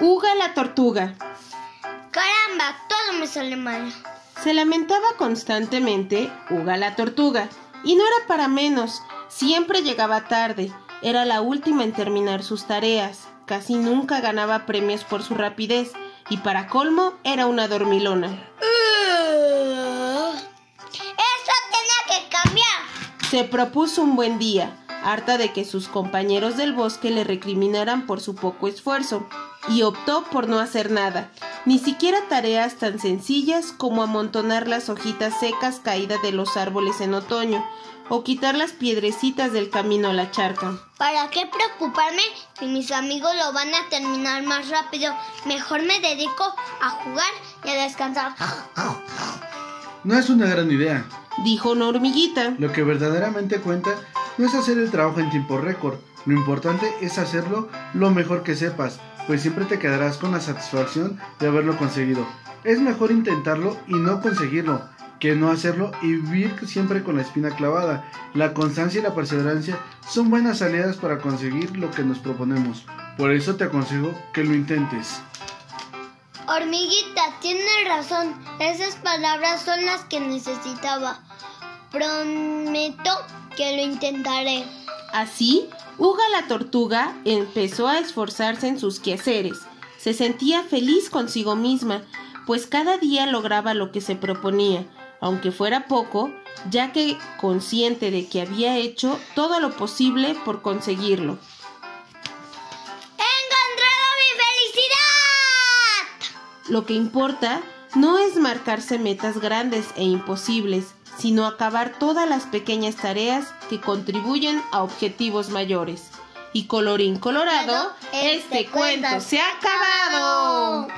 Uga la tortuga. Caramba, todo me sale mal. Se lamentaba constantemente Uga la tortuga. Y no era para menos. Siempre llegaba tarde. Era la última en terminar sus tareas. Casi nunca ganaba premios por su rapidez. Y para colmo era una dormilona. Uh, Eso tenía que cambiar. Se propuso un buen día, harta de que sus compañeros del bosque le recriminaran por su poco esfuerzo, y optó por no hacer nada, ni siquiera tareas tan sencillas como amontonar las hojitas secas caídas de los árboles en otoño, o quitar las piedrecitas del camino a la charca. ¿Para qué preocuparme si mis amigos lo van a terminar más rápido? Mejor me dedico a jugar y a descansar. No es una gran idea. Dijo una hormiguita. Lo que verdaderamente cuenta no es hacer el trabajo en tiempo récord. Lo importante es hacerlo lo mejor que sepas, pues siempre te quedarás con la satisfacción de haberlo conseguido. Es mejor intentarlo y no conseguirlo que no hacerlo y vivir siempre con la espina clavada. La constancia y la perseverancia son buenas aliadas para conseguir lo que nos proponemos. Por eso te aconsejo que lo intentes. Hormiguita, tienes razón. Esas palabras son las que necesitaba. Prometo que lo intentaré. Así, Uga la tortuga empezó a esforzarse en sus quehaceres. Se sentía feliz consigo misma, pues cada día lograba lo que se proponía, aunque fuera poco, ya que consciente de que había hecho todo lo posible por conseguirlo. ¡He encontrado mi felicidad! Lo que importa no es marcarse metas grandes e imposibles, sino acabar todas las pequeñas tareas que contribuyen a objetivos mayores. Y colorín colorado, este, cuento se ha acabado.